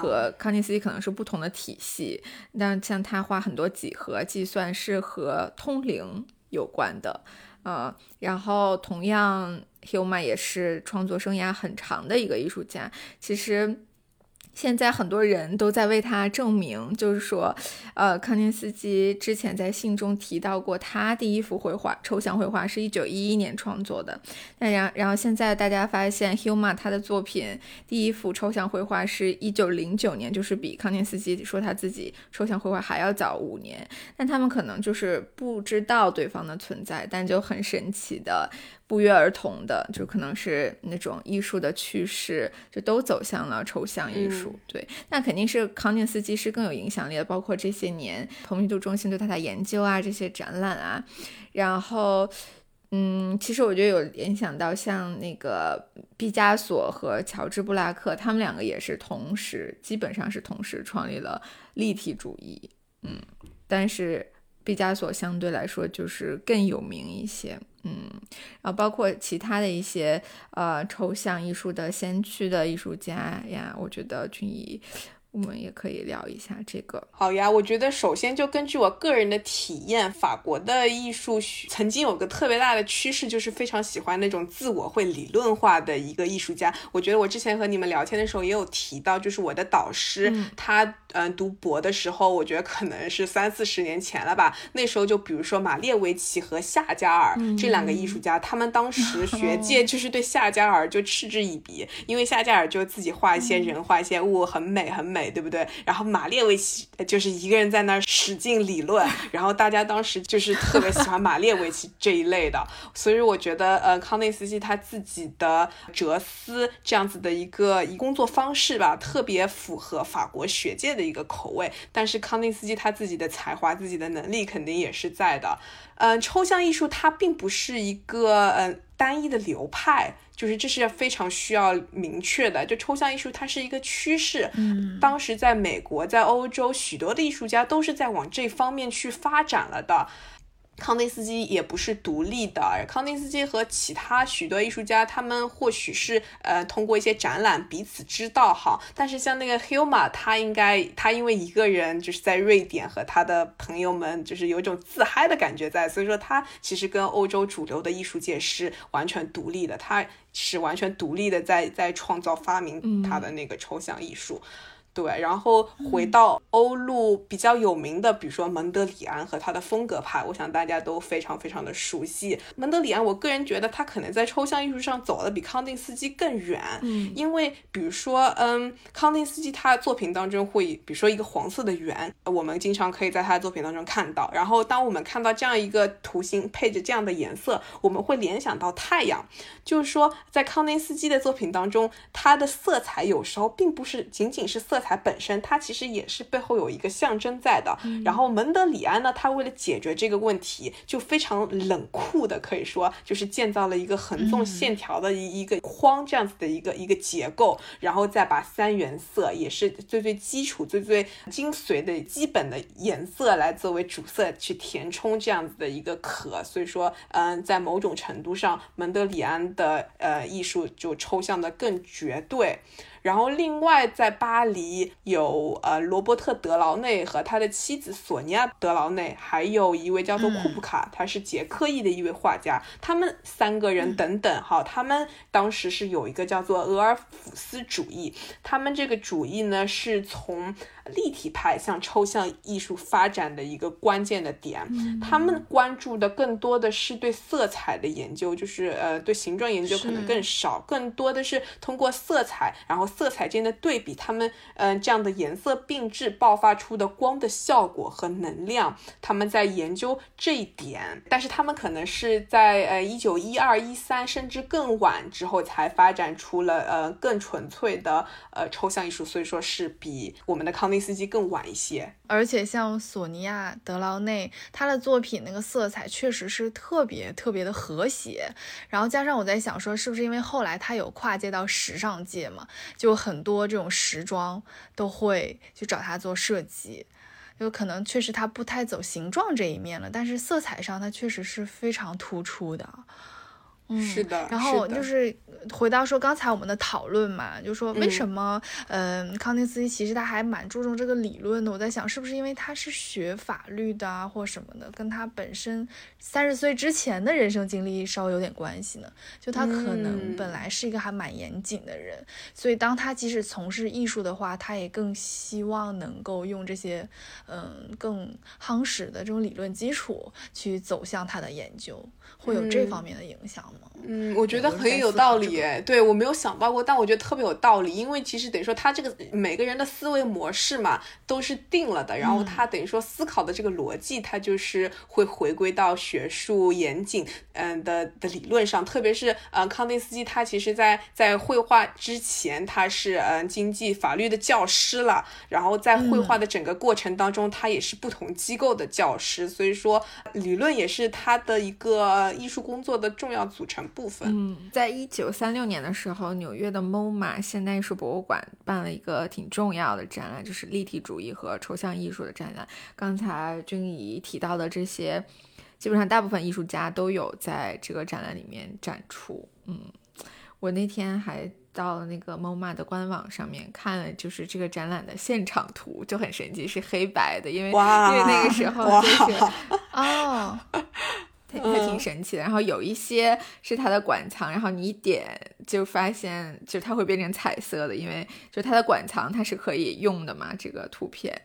和康定斯基可能是不同的体系，但像他画很多几何计算是和通灵有关的，呃，然后同样 Hilma 也是创作生涯很长的一个艺术家，其实。现在很多人都在为他证明，就是说，呃，康定斯基之前在信中提到过，他第一幅绘画抽象绘画是一九一一年创作的。那然然后现在大家发现，Hilma 他的作品第一幅抽象绘画是一九零九年，就是比康定斯基说他自己抽象绘画还要早五年。但他们可能就是不知道对方的存在，但就很神奇的。不约而同的，就可能是那种艺术的趋势，就都走向了抽象艺术。对，那肯定是康定斯基是更有影响力的。包括这些年蓬皮杜中心对他的研究啊，这些展览啊，然后，嗯，其实我觉得有联想到像那个毕加索和乔治布拉克，他们两个也是同时，基本上是同时创立了立体主义。嗯，但是毕加索相对来说就是更有名一些。嗯，然后包括其他的一些呃抽象艺术的先驱的艺术家呀，我觉得君怡。我们也可以聊一下这个。好呀，我觉得首先就根据我个人的体验，法国的艺术曾经有个特别大的趋势，就是非常喜欢那种自我会理论化的一个艺术家。我觉得我之前和你们聊天的时候也有提到，就是我的导师他嗯读博的时候，我觉得可能是三四十年前了吧。那时候就比如说马列维奇和夏加尔这两个艺术家，他们当时学 界就是对夏加尔就嗤之以鼻，因为夏加尔就自己画一些人，画一些物，很美很美。美，对不对？然后马列维奇就是一个人在那儿使劲理论，然后大家当时就是特别喜欢马列维奇这一类的，所以我觉得呃，康内斯基他自己的哲思这样子的一个工作方式吧，特别符合法国学界的一个口味。但是康内斯基他自己的才华、自己的能力肯定也是在的。嗯，抽象艺术它并不是一个嗯单一的流派，就是这是非常需要明确的。就抽象艺术它是一个趋势，嗯，当时在美国、在欧洲，许多的艺术家都是在往这方面去发展了的。康定斯基也不是独立的，康定斯基和其他许多艺术家，他们或许是呃通过一些展览彼此知道哈，但是像那个 Hilma，他应该他因为一个人就是在瑞典和他的朋友们就是有一种自嗨的感觉在，所以说他其实跟欧洲主流的艺术界是完全独立的，他是完全独立的在在创造发明他的那个抽象艺术。对，然后回到欧陆比较有名的，比如说蒙德里安和他的风格派，我想大家都非常非常的熟悉。蒙德里安，我个人觉得他可能在抽象艺术上走的比康定斯基更远，嗯，因为比如说，嗯，康定斯基他的作品当中会，比如说一个黄色的圆，我们经常可以在他的作品当中看到。然后当我们看到这样一个图形配着这样的颜色，我们会联想到太阳。就是说，在康定斯基的作品当中，他的色彩有时候并不是仅仅是色。彩本身，它其实也是背后有一个象征在的。然后蒙德里安呢，他为了解决这个问题，就非常冷酷的，可以说就是建造了一个横纵线条的一一个框这样子的一个一个结构，然后再把三原色，也是最最基础、最最精髓的基本的颜色来作为主色去填充这样子的一个壳。所以说，嗯，在某种程度上，蒙德里安的呃艺术就抽象的更绝对。然后，另外在巴黎有呃罗伯特·德劳内和他的妻子索尼娅·德劳内，还有一位叫做库布卡，他是捷克裔的一位画家。他们三个人等等哈，他们当时是有一个叫做俄尔甫斯主义。他们这个主义呢，是从立体派向抽象艺术发展的一个关键的点。他们关注的更多的是对色彩的研究，就是呃对形状研究可能更少，更多的是通过色彩，然后。色彩间的对比，他们嗯这样的颜色并置爆发出的光的效果和能量，他们在研究这一点，但是他们可能是在呃一九一二一三甚至更晚之后才发展出了呃更纯粹的呃抽象艺术，所以说是比我们的康定斯基更晚一些。而且像索尼娅·德劳内，他的作品那个色彩确实是特别特别的和谐，然后加上我在想说，是不是因为后来他有跨界到时尚界嘛？就很多这种时装都会去找他做设计，有可能确实他不太走形状这一面了，但是色彩上他确实是非常突出的。是的，然后就是回到说刚才我们的讨论嘛，就说为什么，嗯，康定斯基其实他还蛮注重这个理论的。我在想，是不是因为他是学法律的啊，或什么的，跟他本身三十岁之前的人生经历稍微有点关系呢？就他可能本来是一个还蛮严谨的人，所以当他即使从事艺术的话，他也更希望能够用这些，嗯，更夯实的这种理论基础去走向他的研究。会有这方面的影响吗？嗯，我觉得很有道理。哎，对我没有想到过，但我觉得特别有道理。因为其实等于说他这个每个人的思维模式嘛，都是定了的。然后他等于说思考的这个逻辑，他就是会回归到学术严谨嗯的的理论上。特别是呃康定斯基，他其实在在绘画之前，他是嗯经济法律的教师了。然后在绘画的整个过程当中，他也是不同机构的教师。所以说理论也是他的一个。艺术工作的重要组成部分。嗯，在一九三六年的时候，纽约的 MoMA 现代艺术博物馆办了一个挺重要的展览，就是立体主义和抽象艺术的展览。刚才君怡提到的这些，基本上大部分艺术家都有在这个展览里面展出。嗯，我那天还到了那个 MoMA 的官网上面看了，就是这个展览的现场图，就很神奇，是黑白的，因为因为那个时候就是 哦。还挺神奇的，然后有一些是它的馆藏，然后你一点就发现，就它会变成彩色的，因为就它的馆藏它是可以用的嘛，这个图片。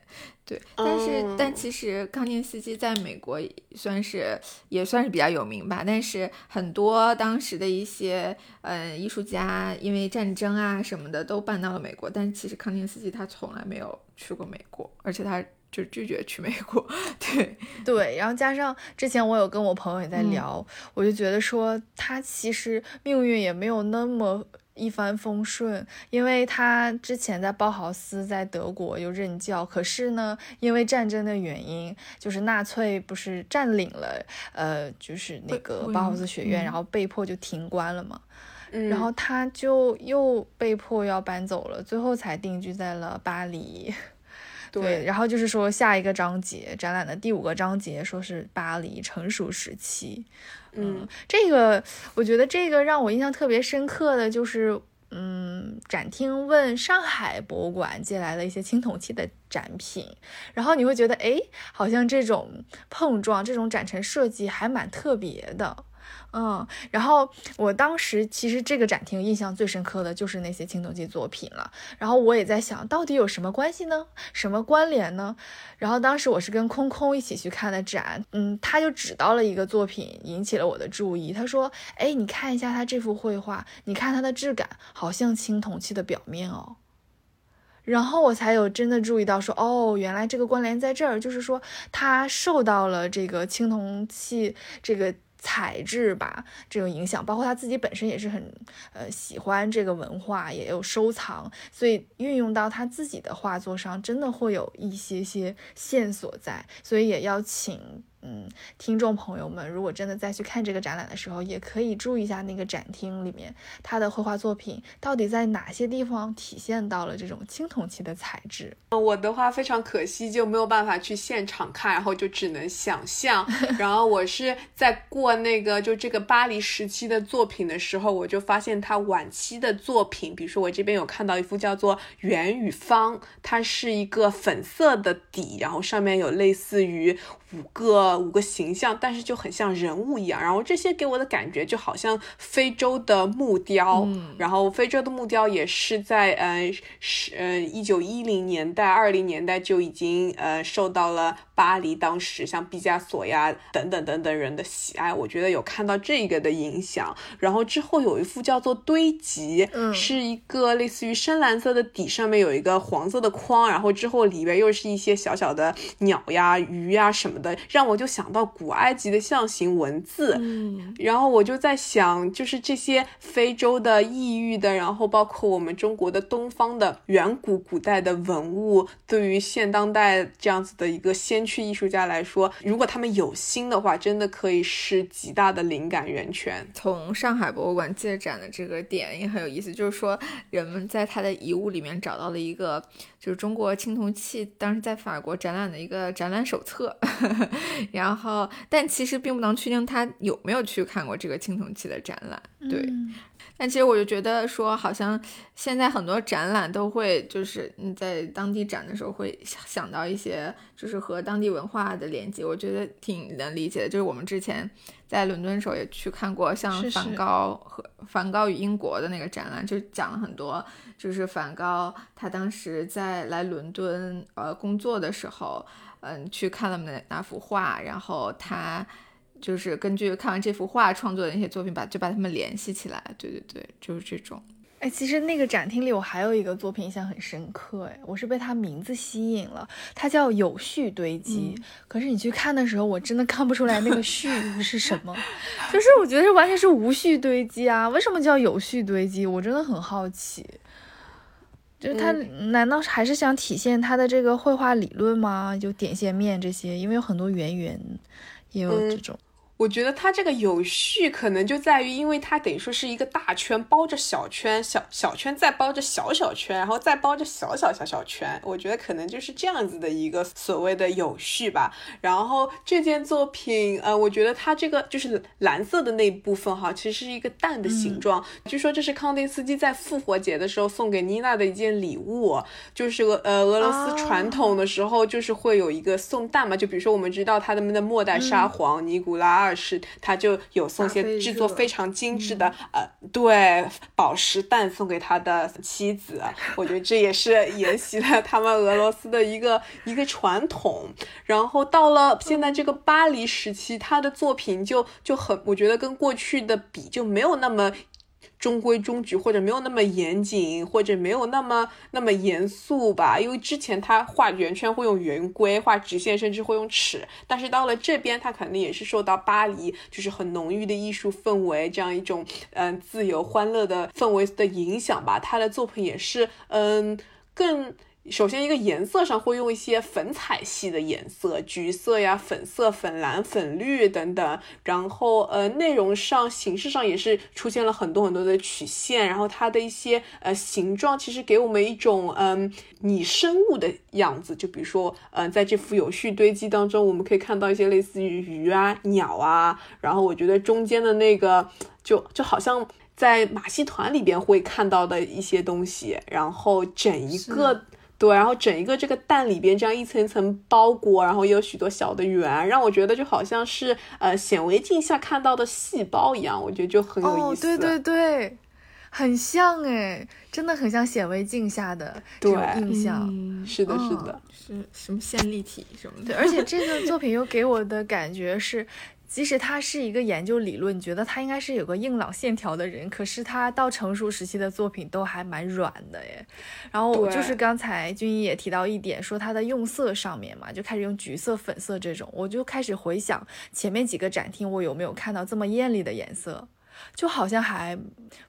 对，但是但其实康定斯基在美国算是也算是比较有名吧，但是很多当时的一些呃艺术家因为战争啊什么的都搬到了美国，但其实康定斯基他从来没有去过美国，而且他。就拒绝去美国，对。对，然后加上之前我有跟我朋友也在聊，我就觉得说他其实命运也没有那么一帆风顺，因为他之前在包豪斯在德国又任教，可是呢，因为战争的原因，就是纳粹不是占领了，呃，就是那个包豪斯学院，然后被迫就停关了嘛，然后他就又被迫要搬走了，最后才定居在了巴黎。对，然后就是说下一个章节展览的第五个章节，说是巴黎成熟时期。嗯，这个我觉得这个让我印象特别深刻的就是，嗯，展厅问上海博物馆借来了一些青铜器的展品，然后你会觉得，哎，好像这种碰撞，这种展陈设计还蛮特别的。嗯，然后我当时其实这个展厅印象最深刻的就是那些青铜器作品了。然后我也在想到底有什么关系呢？什么关联呢？然后当时我是跟空空一起去看的展，嗯，他就指到了一个作品，引起了我的注意。他说：“哎，你看一下他这幅绘画，你看它的质感，好像青铜器的表面哦。”然后我才有真的注意到，说哦，原来这个关联在这儿，就是说他受到了这个青铜器这个。材质吧，这种影响，包括他自己本身也是很呃喜欢这个文化，也有收藏，所以运用到他自己的画作上，真的会有一些些线索在，所以也要请。嗯，听众朋友们，如果真的再去看这个展览的时候，也可以注意一下那个展厅里面他的绘画作品到底在哪些地方体现到了这种青铜器的材质。我的话非常可惜，就没有办法去现场看，然后就只能想象。然后我是在过那个就这个巴黎时期的作品的时候，我就发现他晚期的作品，比如说我这边有看到一幅叫做《圆与方》，它是一个粉色的底，然后上面有类似于。五个五个形象，但是就很像人物一样。然后这些给我的感觉就好像非洲的木雕。然后非洲的木雕也是在呃是呃一九一零年代、二零年代就已经呃受到了巴黎当时像毕加索呀等等等等人的喜爱。我觉得有看到这个的影响。然后之后有一幅叫做堆积，是一个类似于深蓝色的底，上面有一个黄色的框。然后之后里边又是一些小小的鸟呀、鱼呀什么。的让我就想到古埃及的象形文字，嗯，然后我就在想，就是这些非洲的异域的，然后包括我们中国的东方的远古古代的文物，对于现当代这样子的一个先驱艺术家来说，如果他们有心的话，真的可以是极大的灵感源泉。从上海博物馆借展的这个点也很有意思，就是说人们在他的遗物里面找到了一个，就是中国青铜器当时在法国展览的一个展览手册。然后，但其实并不能确定他有没有去看过这个青铜器的展览。对，但其实我就觉得说，好像现在很多展览都会，就是你在当地展的时候会想到一些，就是和当地文化的连接。我觉得挺能理解的。就是我们之前在伦敦的时候也去看过，像梵高和梵高与英国的那个展览，就讲了很多，就是梵高他当时在来伦敦呃工作的时候。嗯，去看了那那幅画，然后他就是根据看完这幅画创作的那些作品，把就把它们联系起来。对对对，就是这种。哎，其实那个展厅里我还有一个作品印象很深刻，哎，我是被它名字吸引了，它叫有序堆积。可是你去看的时候，我真的看不出来那个序 是什么，就是我觉得完全是无序堆积啊。为什么叫有序堆积？我真的很好奇。就是他难道还是想体现他的这个绘画理论吗？就点线面这些，因为有很多圆圆，也有这种。我觉得它这个有序可能就在于，因为它等于说是一个大圈包着小圈，小小圈再包着小小圈，然后再包着小小小小圈。我觉得可能就是这样子的一个所谓的有序吧。然后这件作品，呃，我觉得它这个就是蓝色的那一部分哈，其实是一个蛋的形状。据说这是康定斯基在复活节的时候送给妮娜的一件礼物，就是俄呃俄罗斯传统的时候就是会有一个送蛋嘛，就比如说我们知道他们的末代沙皇尼古拉。二是，他就有送些制作非常精致的呃，对宝石蛋送给他的妻子。我觉得这也是沿袭了他们俄罗斯的一个一个传统。然后到了现在这个巴黎时期，他的作品就就很，我觉得跟过去的比就没有那么。中规中矩，或者没有那么严谨，或者没有那么那么严肃吧。因为之前他画圆圈会用圆规，画直线甚至会用尺，但是到了这边，他肯定也是受到巴黎就是很浓郁的艺术氛围，这样一种嗯自由欢乐的氛围的影响吧。他的作品也是嗯更。首先，一个颜色上会用一些粉彩系的颜色，橘色呀、粉色、粉蓝、粉绿等等。然后，呃，内容上、形式上也是出现了很多很多的曲线。然后，它的一些呃形状，其实给我们一种嗯拟生物的样子。就比如说，嗯，在这幅有序堆积当中，我们可以看到一些类似于鱼啊、鸟啊。然后，我觉得中间的那个，就就好像在马戏团里边会看到的一些东西。然后，整一个。对，然后整一个这个蛋里边这样一层一层包裹，然后也有许多小的圆，让我觉得就好像是呃显微镜下看到的细胞一样，我觉得就很有意思。哦，对对对，很像哎，真的很像显微镜下的这种印象。是的，是的，是什么线粒体什么的。对，而且这个作品又 给我的感觉是。即使他是一个研究理论，觉得他应该是有个硬朗线条的人，可是他到成熟时期的作品都还蛮软的耶。然后就是刚才君怡也提到一点，说他的用色上面嘛，就开始用橘色、粉色这种，我就开始回想前面几个展厅，我有没有看到这么艳丽的颜色，就好像还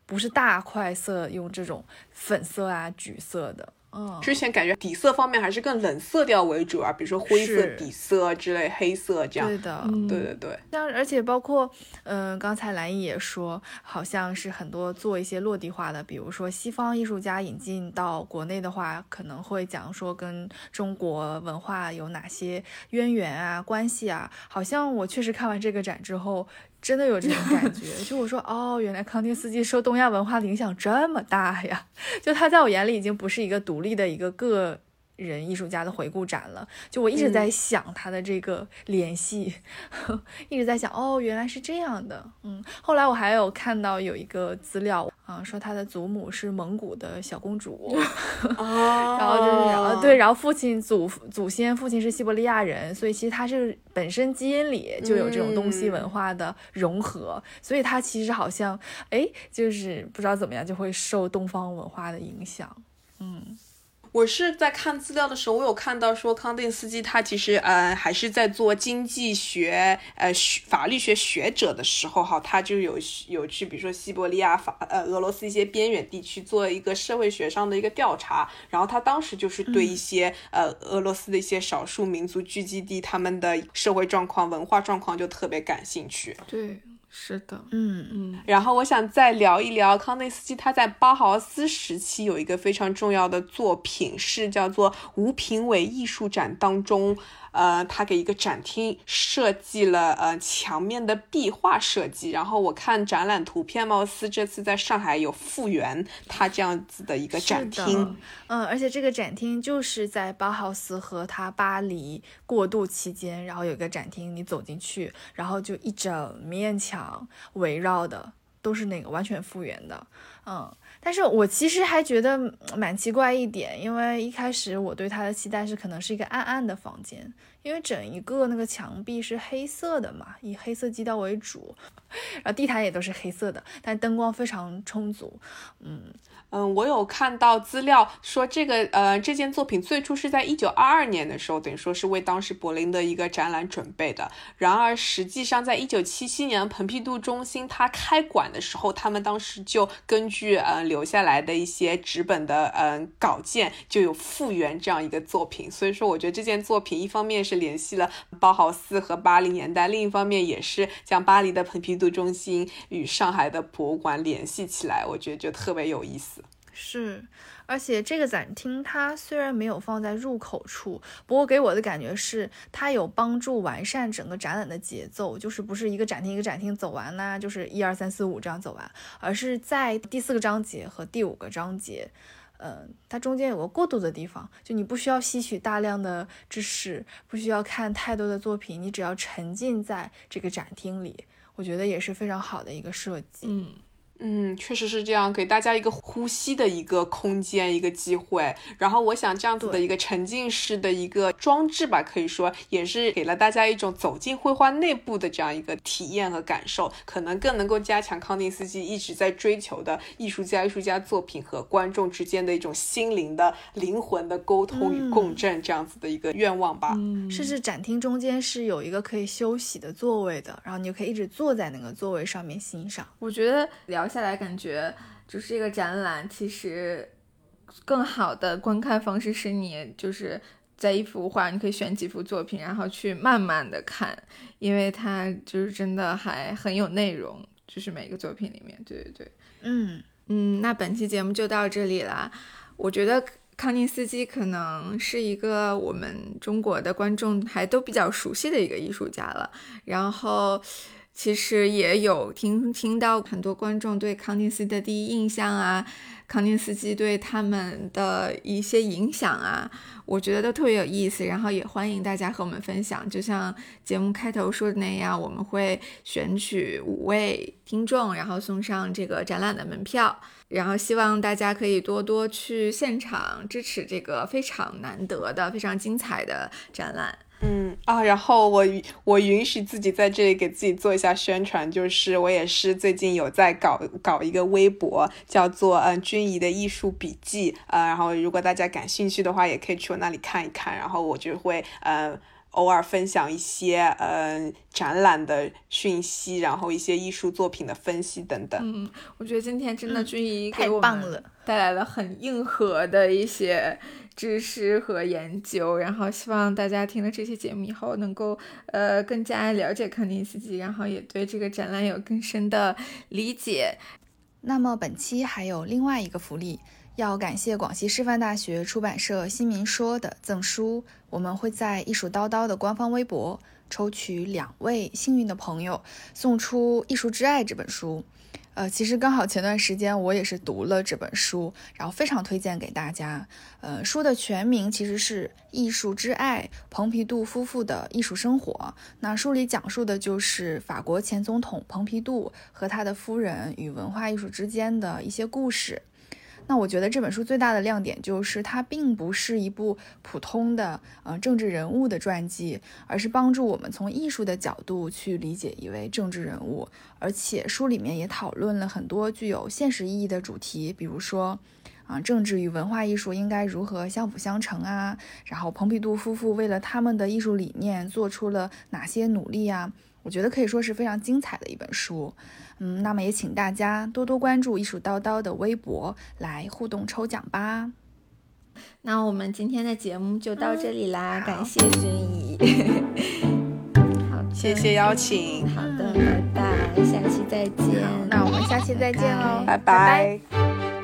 不是大块色用这种粉色啊、橘色的。嗯，之前感觉底色方面还是更冷色调为主啊，比如说灰色底色之类，黑色这样。对的，对对对。像而且包括，嗯，刚才兰姨也说，好像是很多做一些落地化的，比如说西方艺术家引进到国内的话，可能会讲说跟中国文化有哪些渊源啊、关系啊。好像我确实看完这个展之后。真的有这种 感觉，就我说哦，原来康定斯基受东亚文化的影响这么大呀！就他在我眼里已经不是一个独立的一个个。人艺术家的回顾展了，就我一直在想他的这个联系，一直在想哦，原来是这样的，嗯。后来我还有看到有一个资料啊，说他的祖母是蒙古的小公主，然后就是啊对，然后父亲祖祖先父亲是西伯利亚人，所以其实他是本身基因里就有这种东西文化的融合，所以他其实好像哎，就是不知道怎么样就会受东方文化的影响，嗯。我是在看资料的时候，我有看到说康定斯基他其实呃还是在做经济学呃法律学学者的时候哈，他就有有去比如说西伯利亚法呃俄罗斯一些边远地区做一个社会学上的一个调查，然后他当时就是对一些呃俄罗斯的一些少数民族聚集地他们的社会状况、文化状况就特别感兴趣。对。是的，嗯嗯，然后我想再聊一聊康内斯基，他在包豪斯时期有一个非常重要的作品，是叫做无评委艺术展当中。呃，他给一个展厅设计了呃墙面的壁画设计，然后我看展览图片，貌似这次在上海有复原他这样子的一个展厅。嗯，而且这个展厅就是在包豪斯和他巴黎过渡期间，然后有一个展厅，你走进去，然后就一整面墙围绕的都是那个完全复原的，嗯。但是我其实还觉得蛮奇怪一点，因为一开始我对它的期待是可能是一个暗暗的房间，因为整一个那个墙壁是黑色的嘛，以黑色基调为主，然后地毯也都是黑色的，但灯光非常充足，嗯。嗯，我有看到资料说，这个呃，这件作品最初是在一九二二年的时候，等于说是为当时柏林的一个展览准备的。然而，实际上在一九七七年蓬皮杜中心它开馆的时候，他们当时就根据呃留下来的一些纸本的嗯稿件，就有复原这样一个作品。所以说，我觉得这件作品一方面是联系了包豪斯和巴黎年代，另一方面也是将巴黎的蓬皮杜中心与上海的博物馆联系起来，我觉得就特别有意思。是，而且这个展厅它虽然没有放在入口处，不过给我的感觉是它有帮助完善整个展览的节奏，就是不是一个展厅一个展厅走完呢，就是一二三四五这样走完，而是在第四个章节和第五个章节，嗯，它中间有个过渡的地方，就你不需要吸取大量的知识，不需要看太多的作品，你只要沉浸在这个展厅里，我觉得也是非常好的一个设计。嗯。嗯，确实是这样，给大家一个呼吸的一个空间，一个机会。然后我想这样子的一个沉浸式的一个装置吧，可以说也是给了大家一种走进绘画内部的这样一个体验和感受，可能更能够加强康定斯基一直在追求的艺术家、艺术家作品和观众之间的一种心灵的灵魂的沟通与共振这样子的一个愿望吧。嗯，甚至展厅中间是有一个可以休息的座位的，然后你就可以一直坐在那个座位上面欣赏。我觉得聊。下来感觉就是这个展览，其实更好的观看方式是你就是在一幅画，你可以选几幅作品，然后去慢慢的看，因为它就是真的还很有内容，就是每个作品里面，对对对，嗯嗯，那本期节目就到这里啦。我觉得康定斯基可能是一个我们中国的观众还都比较熟悉的一个艺术家了，然后。其实也有听听到很多观众对康定斯基的第一印象啊，康定斯基对他们的一些影响啊，我觉得都特别有意思。然后也欢迎大家和我们分享，就像节目开头说的那样，我们会选取五位听众，然后送上这个展览的门票。然后希望大家可以多多去现场支持这个非常难得的、非常精彩的展览。嗯啊，然后我我允许自己在这里给自己做一下宣传，就是我也是最近有在搞搞一个微博，叫做嗯君怡的艺术笔记。啊，然后如果大家感兴趣的话，也可以去我那里看一看，然后我就会嗯偶尔分享一些嗯展览的讯息，然后一些艺术作品的分析等等。嗯，我觉得今天真的君怡太棒了，带来了很硬核的一些。知识和研究，然后希望大家听了这期节目以后，能够呃更加了解康定斯基，然后也对这个展览有更深的理解。那么本期还有另外一个福利，要感谢广西师范大学出版社新民说的赠书，我们会在艺术叨叨的官方微博抽取两位幸运的朋友，送出《艺术之爱》这本书。呃，其实刚好前段时间我也是读了这本书，然后非常推荐给大家。呃，书的全名其实是《艺术之爱：蓬皮杜夫妇的艺术生活》。那书里讲述的就是法国前总统蓬皮杜和他的夫人与文化艺术之间的一些故事。那我觉得这本书最大的亮点就是它并不是一部普通的呃政治人物的传记，而是帮助我们从艺术的角度去理解一位政治人物。而且书里面也讨论了很多具有现实意义的主题，比如说啊政治与文化艺术应该如何相辅相成啊，然后蓬皮杜夫妇为了他们的艺术理念做出了哪些努力啊？我觉得可以说是非常精彩的一本书。嗯，那么也请大家多多关注艺术叨叨的微博来互动抽奖吧。那我们今天的节目就到这里啦，感谢君怡。好，谢谢邀请。好的，拜拜，下期再见。那我们下期再见喽，拜拜。